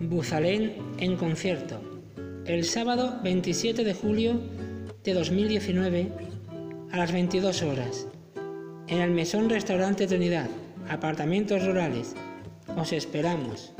Buzalén en concierto. El sábado 27 de julio de 2019 a las 22 horas. En el Mesón Restaurante Trinidad, Apartamentos Rurales. Os esperamos.